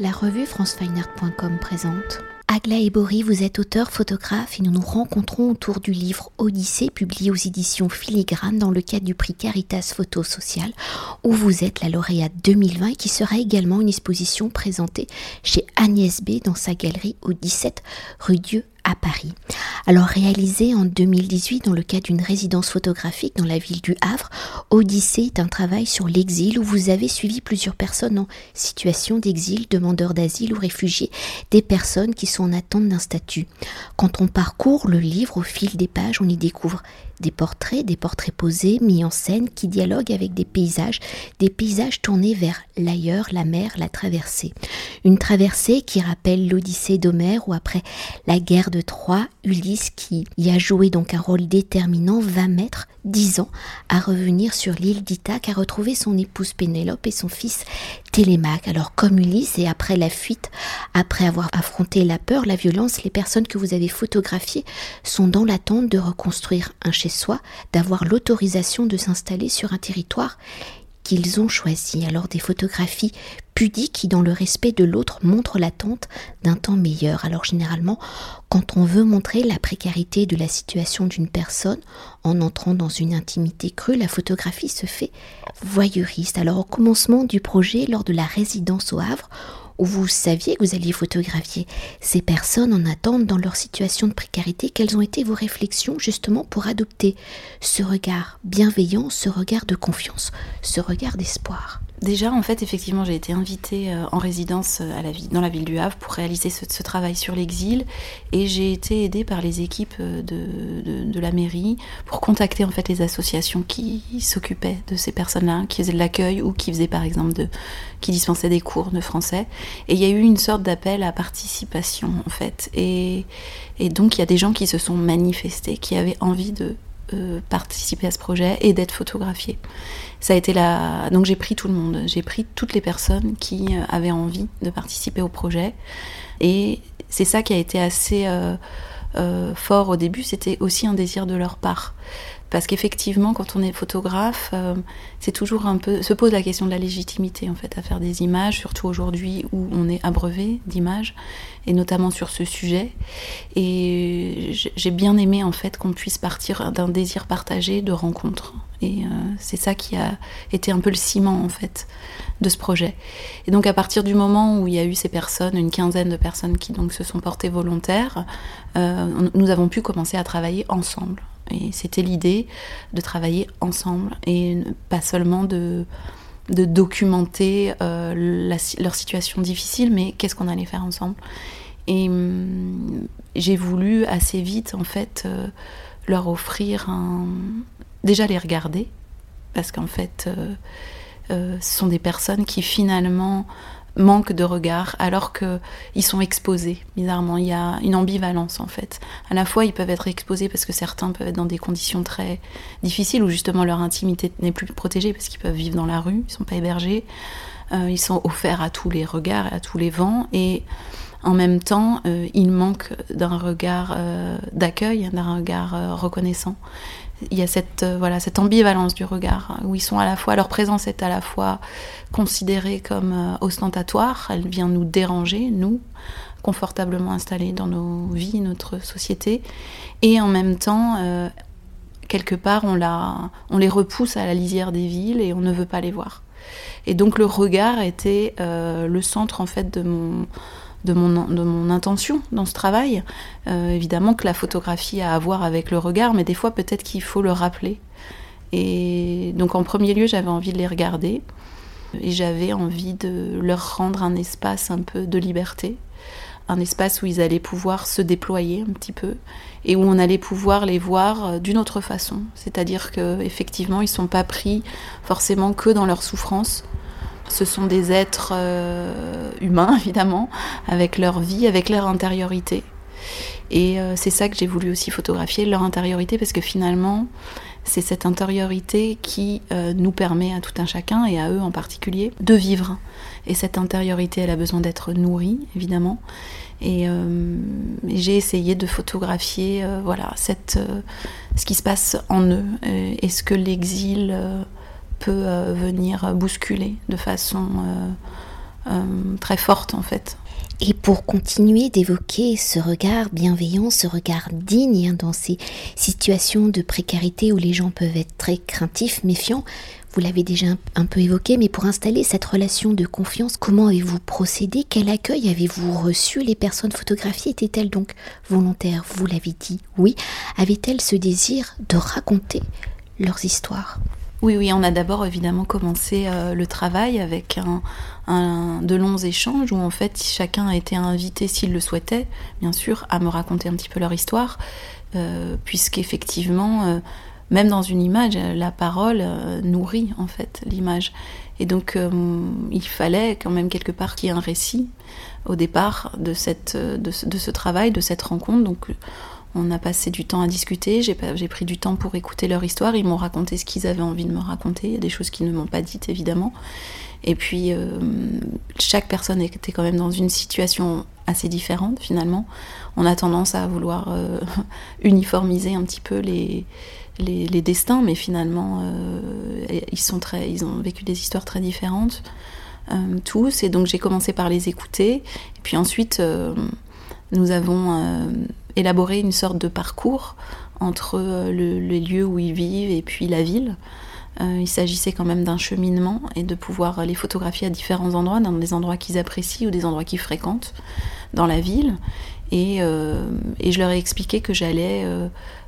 La revue francefineart.com présente. Agla Ebori, vous êtes auteur, photographe et nous nous rencontrons autour du livre Odyssée publié aux éditions Filigrane dans le cadre du prix Caritas Photo Sociale où vous êtes la lauréate 2020 et qui sera également une exposition présentée chez Agnès B dans sa galerie au 17 rue Dieu à Paris. Alors réalisé en 2018 dans le cadre d'une résidence photographique dans la ville du Havre, Odyssée est un travail sur l'exil où vous avez suivi plusieurs personnes en situation d'exil, demandeurs d'asile ou réfugiés, des personnes qui sont en attente d'un statut. Quand on parcourt le livre au fil des pages, on y découvre des portraits, des portraits posés, mis en scène, qui dialoguent avec des paysages, des paysages tournés vers l'ailleurs, la mer, la traversée. Une traversée qui rappelle l'Odyssée d'Homère où après la guerre de Troie, Ulysse, qui y a joué donc un rôle déterminant, va mettre dix ans à revenir sur l'île d'Ithaque, à retrouver son épouse Pénélope et son fils Télémaque. Alors comme Ulysse et après la fuite, après avoir affronté la peur, la violence, les personnes que vous avez photographiées sont dans l'attente de reconstruire un chez soi, d'avoir l'autorisation de s'installer sur un territoire qu'ils ont choisi. Alors des photographies pudiques qui, dans le respect de l'autre, montrent l'attente d'un temps meilleur. Alors généralement, quand on veut montrer la précarité de la situation d'une personne en entrant dans une intimité crue, la photographie se fait voyeuriste. Alors au commencement du projet, lors de la résidence au Havre, où vous saviez que vous alliez photographier. Ces personnes en attente dans leur situation de précarité, quelles ont été vos réflexions justement pour adopter ce regard bienveillant, ce regard de confiance, ce regard d'espoir? Déjà, en fait, effectivement, j'ai été invitée euh, en résidence euh, dans la ville du Havre pour réaliser ce, travail sur l'exil et j'ai été aidée par les équipes euh, de, la mairie pour contacter en fait les associations qui s'occupaient de ces personnes-là, qui faisaient de l'accueil ou qui faisaient par exemple qui dispensaient des cours de français. Et il y a eu une sorte d'appel à participation en fait. Et, et donc il y a des gens qui se sont manifestés, qui avaient envie de participer à ce projet et d'être photographiés ça a été la. Donc j'ai pris tout le monde, j'ai pris toutes les personnes qui euh, avaient envie de participer au projet. Et c'est ça qui a été assez euh, euh, fort au début, c'était aussi un désir de leur part. Parce qu'effectivement, quand on est photographe, c'est toujours un peu. se pose la question de la légitimité, en fait, à faire des images, surtout aujourd'hui où on est abreuvé d'images, et notamment sur ce sujet. Et j'ai bien aimé, en fait, qu'on puisse partir d'un désir partagé de rencontre. Et euh, c'est ça qui a été un peu le ciment en fait de ce projet. Et donc à partir du moment où il y a eu ces personnes, une quinzaine de personnes qui donc se sont portées volontaires, euh, nous avons pu commencer à travailler ensemble. Et c'était l'idée de travailler ensemble et pas seulement de, documenter euh, leur situation difficile, mais qu'est-ce qu'on allait faire ensemble. Et hum, j'ai voulu assez vite en fait leur offrir déjà les regarder, parce qu'en fait, euh, euh, ce sont des personnes qui finalement manquent de regard alors qu'ils sont exposés. Bizarrement, il y a une ambivalence en fait. À la fois, ils peuvent être exposés parce que certains peuvent être dans des conditions très difficiles où justement leur intimité n'est plus protégée parce qu'ils peuvent vivre dans la rue, ils ne sont pas hébergés, euh, ils sont offerts à tous les regards à tous les vents et en même temps, ils manquent d'un regard d'accueil, d'un regard reconnaissant il y a cette, euh, voilà, cette ambivalence du regard, hein, où ils sont à la fois, leur présence est à la fois considérée comme euh, ostentatoire, elle vient nous déranger, nous, confortablement installés dans nos vies, notre société, et en même temps, euh, quelque part, on, la, on les repousse à la lisière des villes et on ne veut pas les voir. Et donc le regard était le centre en fait de mon de mon, intention dans ce travail. Euh, évidemment que la photographie a à voir avec le regard, mais des fois peut-être qu'il faut le rappeler. Et donc en premier lieu, j'avais envie de les regarder et j'avais envie de leur rendre un espace un peu de liberté, un espace où ils allaient pouvoir se déployer un petit peu et où on allait pouvoir les voir euh, d'une autre façon. C'est-à-dire qu'effectivement, ils ne sont pas pris forcément que dans leur souffrance, ce sont des êtres euh, humains, évidemment, avec leur vie, avec leur intériorité. Et euh, c'est ça que j'ai voulu aussi photographier, leur intériorité, parce que finalement, c'est cette intériorité qui euh, nous permet à tout un chacun, et à eux en particulier, de vivre. Et cette intériorité, elle a besoin d'être nourrie, évidemment. Et j'ai essayé de photographier voilà, ce qui se passe en eux, et ce que l'exil peut euh, venir bousculer de façon euh, très forte en fait. Et pour continuer d'évoquer ce regard bienveillant, ce regard digne hein, dans ces situations de précarité où les gens peuvent être très craintifs, méfiants, vous l'avez déjà un, peu évoqué, mais pour installer cette relation de confiance, comment avez-vous procédé? Quel accueil avez-vous reçu? Les personnes photographiées étaient-elles donc volontaires? Vous l'avez dit, oui. Avaient-elles ce désir de raconter leurs histoires? Oui, oui, on a d'abord évidemment commencé euh, le travail avec un, de longs échanges où en fait chacun a été invité s'il le souhaitait, bien sûr, à me raconter un petit peu leur histoire, euh, puisqu'effectivement, euh, même dans une image, la parole nourrit en fait l'image. Et donc il fallait quand même quelque part qu'il y ait un récit au départ de, cette, de, ce, travail, de cette rencontre. On a passé du temps à discuter, j'ai pris du temps pour écouter leur histoire, ils m'ont raconté ce qu'ils avaient envie de me raconter, il y a des choses qu'ils ne m'ont pas dites évidemment. Et puis euh, chaque personne était quand même dans une situation assez différente finalement. On a tendance à vouloir euh, uniformiser un petit peu les, destins, mais finalement euh, ils, ils ont vécu des histoires très différentes tous. Et donc j'ai commencé par les écouter. Et puis ensuite nous avons élaborer une sorte de parcours entre euh, les lieux où ils vivent et puis la ville. Euh, il s'agissait quand même d'un cheminement et de pouvoir les photographier à différents endroits, dans des endroits qu'ils apprécient ou des endroits qu'ils fréquentent dans la ville. Et, euh, je leur ai expliqué que j'allais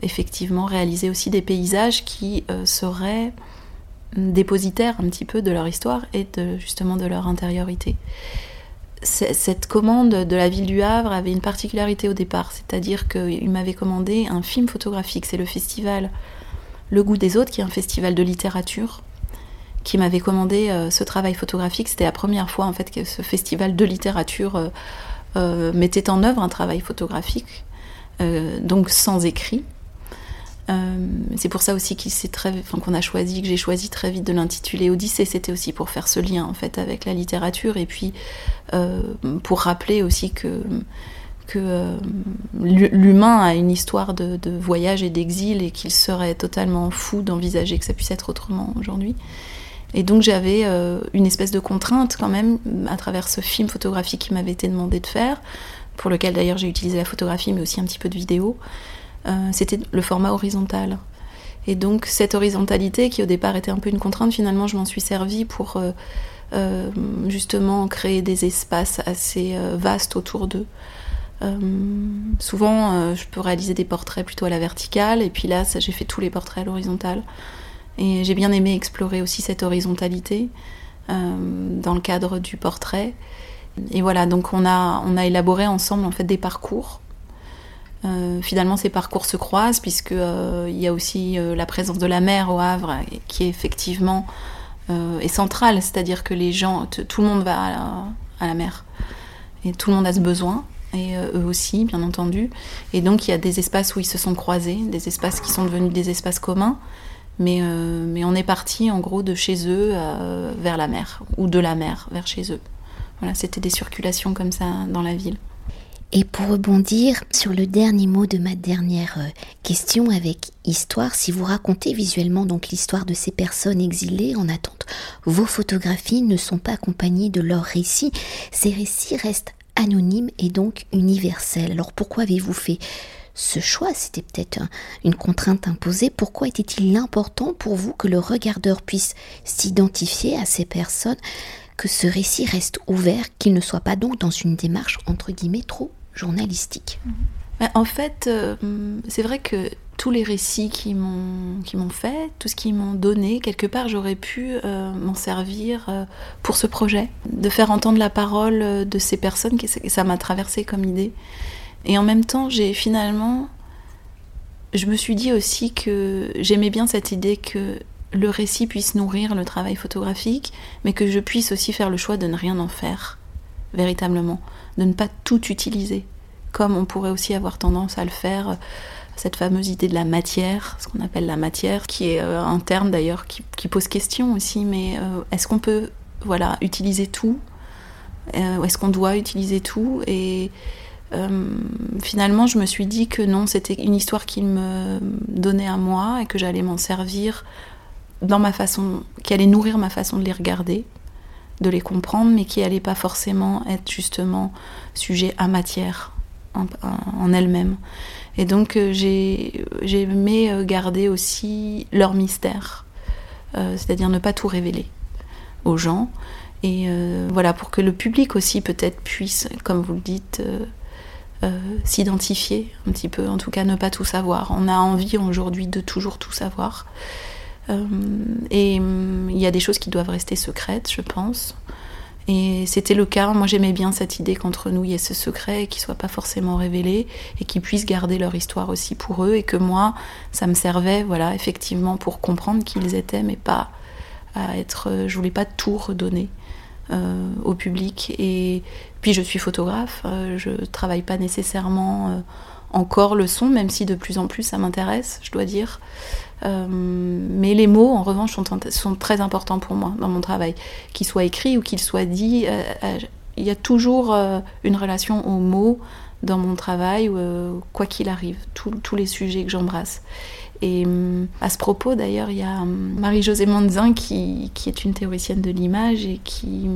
effectivement réaliser aussi des paysages qui seraient dépositaires un petit peu de leur histoire et justement de leur intériorité cette commande de la ville du Havre avait une particularité au départ, c'est-à-dire qu'il m'avait commandé un film photographique. C'est le festival Le Goût des Autres, qui est un festival de littérature, qui m'avait commandé euh, ce travail photographique. C'était la première fois en fait que ce festival de littérature euh, euh, mettait en œuvre un travail photographique, donc sans écrit. Euh, c'est pour ça aussi qu'on a choisi, que j'ai choisi très vite de l'intituler Odyssée. C'était aussi pour faire ce lien en fait avec la littérature et puis euh, pour rappeler aussi que que euh, l'humain a une histoire de, voyage et d'exil et qu'il serait totalement fou d'envisager que ça puisse être autrement aujourd'hui. Et donc j'avais une espèce de contrainte quand même à travers ce film photographique qui m'avait été demandé de faire, pour lequel d'ailleurs j'ai utilisé la photographie mais aussi un petit peu de vidéo. Euh, c'était le format horizontal. Et donc cette horizontalité qui au départ était un peu une contrainte, finalement je m'en suis servi pour euh, euh, justement créer des espaces assez vastes autour d'eux. souvent je peux réaliser des portraits plutôt à la verticale et puis là j'ai fait tous les portraits à l'horizontale. Et j'ai bien aimé explorer aussi cette horizontalité dans le cadre du portrait. Et voilà, donc on a, on a élaboré ensemble en fait des parcours euh, finalement, ces parcours se croisent puisque euh, il y a aussi euh, la présence de la mer au Havre qui est effectivement est centrale, c'est-à-dire que les gens, tout le monde va à la, mer et tout le monde a ce besoin et eux aussi, bien entendu. Et donc il y a des espaces où ils se sont croisés, des espaces qui sont devenus des espaces communs. Mais, mais on est parti en gros de chez eux vers la mer, ou de la mer vers chez eux. Voilà, c'était des circulations comme ça dans la ville. Et pour rebondir sur le dernier mot de ma dernière euh, question avec histoire, si vous racontez visuellement donc l'histoire de ces personnes exilées en attente, vos photographies ne sont pas accompagnées de leurs récits. Ces récits restent anonymes et donc universels. Alors pourquoi avez-vous fait ce choix? C'était peut-être une contrainte imposée. Pourquoi était-il important pour vous que le regardeur puisse s'identifier à ces personnes? Que ce récit reste ouvert, qu'il ne soit pas donc dans une démarche entre guillemets trop journalistique. Bah, en fait, euh, c'est vrai que tous les récits qui m'ont qui fait, tout ce qu'ils m'ont donné, quelque part, j'aurais pu euh, m'en servir euh, pour ce projet, de faire entendre la parole de ces personnes. Que ça m'a traversé comme idée. Et en même temps, j'ai finalement, je me suis dit aussi que j'aimais bien cette idée que le récit puisse nourrir le travail photographique, mais que je puisse aussi faire le choix de ne rien en faire, véritablement de ne pas tout utiliser, comme on pourrait aussi avoir tendance à le faire, cette fameuse idée de la matière, ce qu'on appelle la matière, qui est euh, un terme d'ailleurs qui, pose question aussi, mais euh, est-ce qu'on peut voilà, utiliser tout euh, Est-ce qu'on doit utiliser tout? Et finalement, je me suis dit que non, c'était une histoire qui me donnait à moi et que j'allais m'en servir dans ma façon, qui allait nourrir ma façon de les regarder. De les comprendre, mais qui n'allaient pas forcément être justement sujet à matière en, elle-même. Et donc euh, j'ai aimé euh, garder aussi leur mystère, euh, c'est-à-dire ne pas tout révéler aux gens. Et voilà, pour que le public aussi peut-être puisse, comme vous le dites, s'identifier un petit peu, en tout cas ne pas tout savoir. On a envie aujourd'hui de toujours tout savoir. Et hum, il y a des choses qui doivent rester secrètes, je pense. Et c'était le cas. Moi, j'aimais bien cette idée qu'entre nous, il y ait ce secret qui soit pas forcément révélé et qu'ils puissent garder leur histoire aussi pour eux. Et que moi, ça me servait, voilà, effectivement, pour comprendre qui ils étaient, mais pas à être. Je voulais pas tout redonner euh, au public. Et puis, je suis photographe. Euh, je travaille pas nécessairement euh, encore le son, même si de plus en plus ça m'intéresse, je dois dire. Euh, mais les mots, en revanche, sont, très importants pour moi dans mon travail. Qu'ils soient écrits ou qu'ils soient dits, euh, euh, il y a toujours une relation aux mots dans mon travail, quoi qu'il arrive, tous les sujets que j'embrasse. Et à ce propos, d'ailleurs, il y a Marie-Josée Manzin qui, qui, est une théoricienne de l'image et qui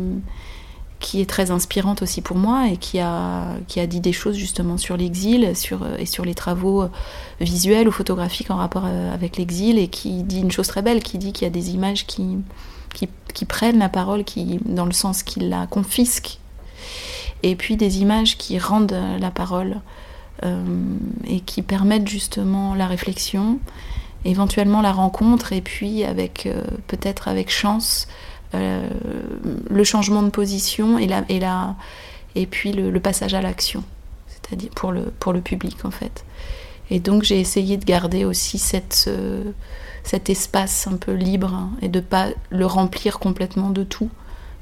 qui est très inspirante aussi pour moi et qui a, qui a dit des choses justement sur l'exil sur, euh, et sur les travaux euh, visuels ou photographiques en rapport euh, avec l'exil et qui dit une chose très belle, qui dit qu'il y a des images qui, qui, prennent la parole qui, dans le sens qu'ils la confisquent et puis des images qui rendent la parole et qui permettent justement la réflexion, éventuellement la rencontre et puis avec peut-être avec chance euh, le changement de position et, et, et puis le, passage à l'action, c'est-à-dire pour le, pour le public en fait. Et donc j'ai essayé de garder aussi cette, cet espace un peu libre hein, et de pas le remplir complètement de tout,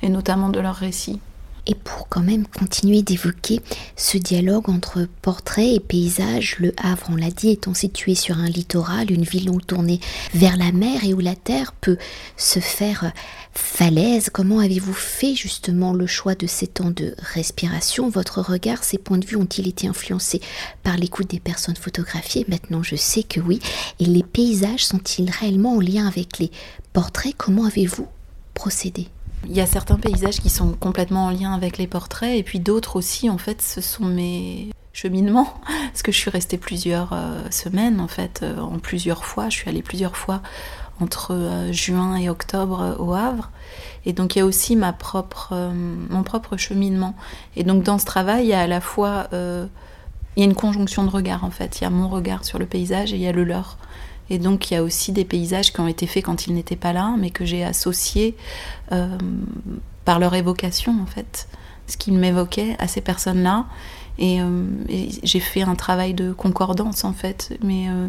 et notamment de leur récit et pour quand même continuer d'évoquer ce dialogue entre portrait et paysage, le Havre, on l'a dit, étant situé sur un littoral, une ville longue tournée vers la mer et où la terre peut se faire falaise, comment avez-vous fait justement le choix de ces temps de respiration? Votre regard, ces points de vue ont-ils été influencés par l'écoute des personnes photographiées? Maintenant, je sais que oui. Et les paysages sont-ils réellement en lien avec les portraits? Comment avez-vous procédé? Il y a certains paysages qui sont complètement en lien avec les portraits, et puis d'autres aussi, en fait, ce sont mes cheminements, parce que je suis restée plusieurs euh, semaines, en fait, euh, en plusieurs fois. Je suis allée plusieurs fois entre euh, juin et octobre au Havre. Et donc il y a aussi ma propre, mon propre cheminement. Et donc dans ce travail, il y a à la fois il y a une conjonction de regards en fait. Il y a mon regard sur le paysage et il y a le leur. Et donc il y a aussi des paysages qui ont été faits quand ils n'étaient pas là, mais que j'ai associés euh, par leur évocation en fait, ce qu'ils m'évoquaient à ces personnes-là. Et, euh, j'ai fait un travail de concordance en fait, mais, euh,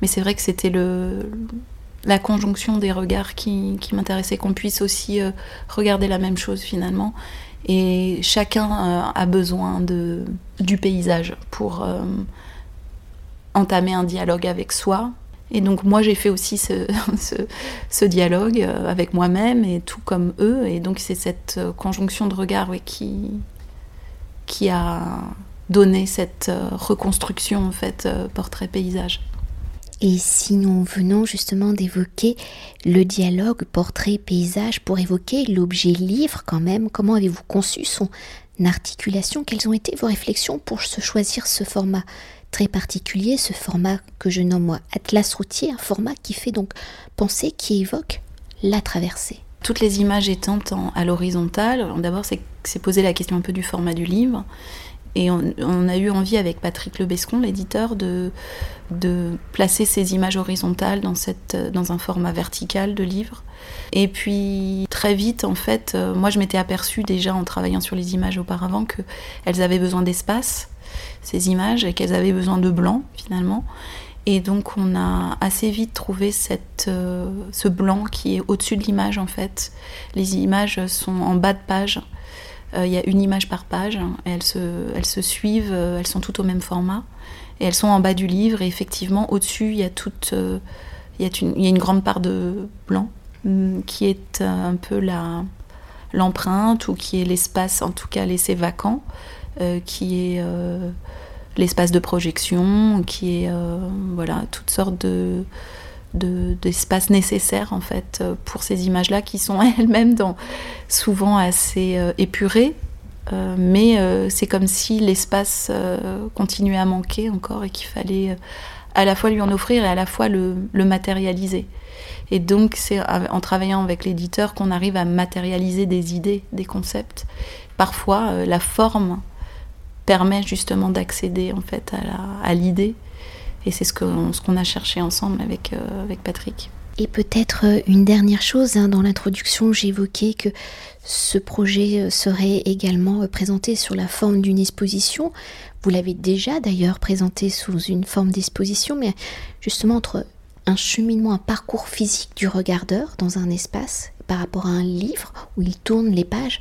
mais c'est vrai que c'était le, la conjonction des regards qui, qui m'intéressait, qu'on puisse aussi regarder la même chose finalement. Et chacun a besoin de, du paysage pour entamer un dialogue avec soi, et donc moi j'ai fait aussi ce, dialogue euh, avec moi-même et tout comme eux. Et donc c'est cette euh, conjonction de regards qui, a donné cette euh, reconstruction en fait portrait-paysage. Et si nous venons justement d'évoquer le dialogue portrait-paysage pour évoquer l'objet livre quand même, comment avez-vous conçu son articulation? Quelles ont été vos réflexions pour choisir ce format? Très particulier, ce format que je nomme moi Atlas routier, un format qui fait donc penser, qui évoque la traversée. Toutes les images étant à l'horizontale, d'abord c'est poser la question un peu du format du livre. Et on, a eu envie avec Patrick Lebescon, l'éditeur, de, placer ces images horizontales dans, un format vertical de livre. Et puis très vite, en fait, euh, moi je m'étais aperçue déjà en travaillant sur les images auparavant qu'elles avaient besoin d'espace ces images et qu'elles avaient besoin de blanc finalement. Et donc on a assez vite trouvé euh, ce blanc qui est au-dessus de l'image en fait. Les images sont en bas de page. Euh, il y a une image par page. Et elles, se, elles se suivent, euh, elles sont toutes au même format. Et elles sont en bas du livre. Et effectivement, au-dessus, il y a il, y une, y a une grande part de blanc mm, qui est un peu l'empreinte ou qui est l'espace en tout cas laissé vacant euh, qui est euh, l'espace de projection, qui est euh, voilà toutes sortes de d'espace nécessaire en fait pour ces images-là qui sont elles-mêmes souvent assez épurées. mais c'est comme si l'espace continuait à manquer encore et qu'il fallait à la fois lui en offrir et à la fois le, matérialiser. Et donc c'est en travaillant avec l'éditeur qu'on arrive à matérialiser des idées, des concepts. Parfois, la forme permet justement d'accéder en fait à l'idée. Et c'est ce qu'on a cherché ensemble avec, euh, avec Patrick. Et peut-être euh, une dernière chose, hein, dans l'introduction, j'évoquais que ce projet euh, serait également présenté sur la forme d'une exposition. Vous l'avez déjà d'ailleurs présenté sous une forme d'exposition, mais justement entre un cheminement, un parcours physique du regardeur dans un espace par rapport à un livre où il tourne les pages,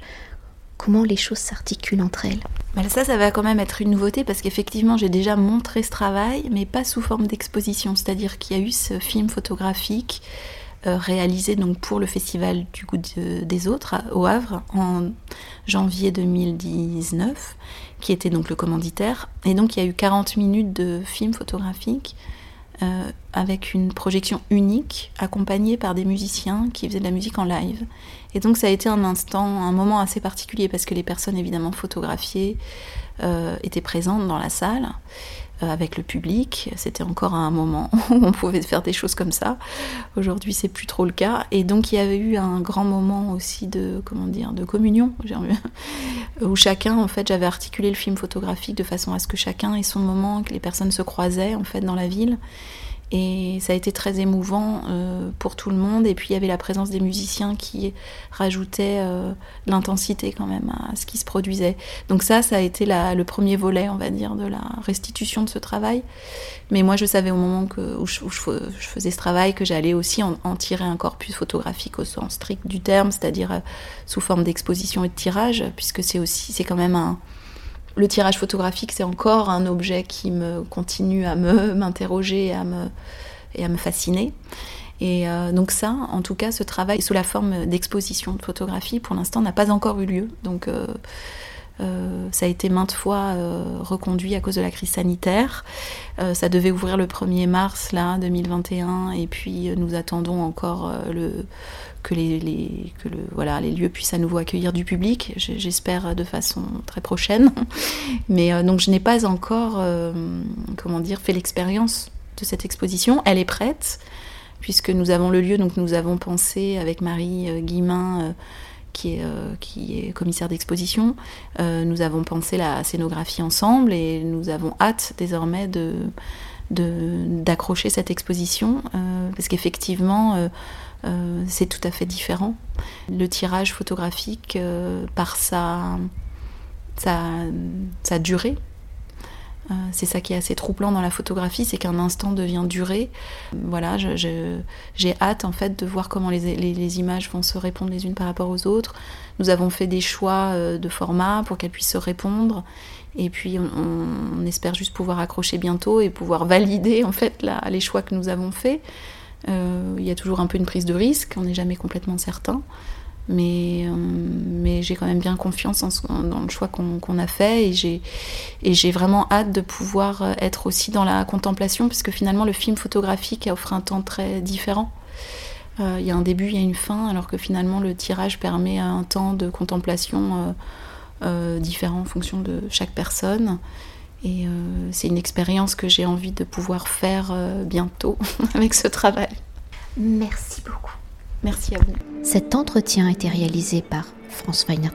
comment les choses s'articulent entre elles bah, Ça, ça va quand même être une nouveauté parce qu'effectivement, j'ai déjà montré ce travail, mais pas sous forme d'exposition. C'est-à-dire qu'il y a eu ce film photographique euh, réalisé donc pour le Festival du goût des autres au Havre en janvier 2019, qui était donc le commanditaire. Et donc, il y a eu 40 minutes de film photographique euh, avec une projection unique, accompagnée par des musiciens qui faisaient de la musique en live. Et donc ça a été un instant, un moment assez particulier parce que les personnes évidemment photographiées euh, étaient présentes dans la salle. Euh, avec le public. C'était encore un moment où on pouvait faire des choses comme ça. Aujourd'hui, c'est plus trop le cas. Et donc, il y avait eu un grand moment aussi de, comment dire, de communion, où chacun, en fait, j'avais articulé le film photographique de façon à ce que chacun ait son moment, que les personnes se croisaient, en fait, dans la ville. Et ça a été très émouvant euh, pour tout le monde. Et puis il y avait la présence des musiciens qui rajoutaient euh, l'intensité quand même à ce qui se produisait. Donc ça, ça a été le premier volet, on va dire, de la restitution de ce travail. Mais moi, je savais au moment où, je, faisais ce travail que j'allais aussi en, tirer un corpus photographique au sens strict du terme, c'est-à-dire euh, sous forme d'exposition et de tirage, puisque c'est aussi, c'est quand même un le tirage photographique, c'est encore un objet qui me continue à me m'interroger et à me, fasciner. Et euh, donc ça, en tout cas, ce travail sous la forme d'exposition de photographie, pour l'instant, n'a pas encore eu lieu. Donc euh, euh, ça a été maintes fois reconduit à cause de la crise sanitaire. ça devait ouvrir le 1er mars, là, 2021, et puis nous attendons encore que, les, lieux puissent à nouveau accueillir du public, j'espère de façon très prochaine. Mais euh, donc je n'ai pas encore, euh, comment dire, fait l'expérience de cette exposition. Elle est prête, puisque nous avons le lieu, donc nous avons pensé avec Marie euh, Guimain, qui, est, qui est commissaire d'exposition, nous avons pensé la scénographie ensemble et nous avons hâte désormais de d'accrocher cette exposition, parce qu'effectivement, euh, c'est tout à fait différent. Le tirage photographique, euh, par sa, sa, durée, euh, c'est ça qui est assez troublant dans la photographie, c'est qu'un instant devient durée. Voilà, j'ai hâte en fait de voir comment les, images vont se répondre les unes par rapport aux autres. Nous avons fait des choix de format pour qu'elles puissent se répondre. Et puis on, espère juste pouvoir accrocher bientôt et pouvoir valider en fait les choix que nous avons faits. Euh, il y a toujours un peu une prise de risque, on n'est jamais complètement certain. Mais, euh, mais j'ai quand même bien confiance dans le choix qu'on a fait et j'ai vraiment hâte de pouvoir être aussi dans la contemplation, puisque finalement le film photographique offre un temps très différent. Euh, il y a un début, il y a une fin, alors que finalement le tirage permet un temps de contemplation différent en fonction de chaque personne. Et euh, c'est une expérience que j'ai envie de pouvoir faire euh, bientôt avec ce travail. Merci beaucoup. Merci à vous. Cet entretien a été réalisé par France Weiner.